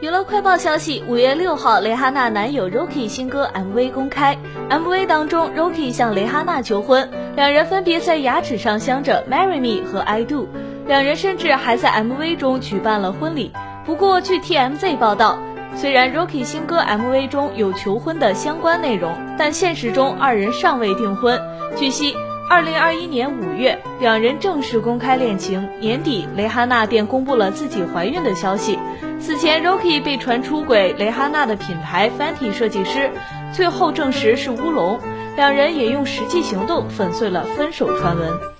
娱乐快报消息，五月六号，蕾哈娜男友 Rocky 新歌 MV 公开。MV 当中，Rocky 向蕾哈娜求婚，两人分别在牙齿上镶着 Marry Me 和 I Do。两人甚至还在 MV 中举办了婚礼。不过，据 TMZ 报道，虽然 Rocky 新歌 MV 中有求婚的相关内容，但现实中二人尚未订婚。据悉。二零二一年五月，两人正式公开恋情。年底，蕾哈娜便公布了自己怀孕的消息。此前，Rocky 被传出轨蕾哈娜的品牌 Fenty 设计师，最后证实是乌龙。两人也用实际行动粉碎了分手传闻。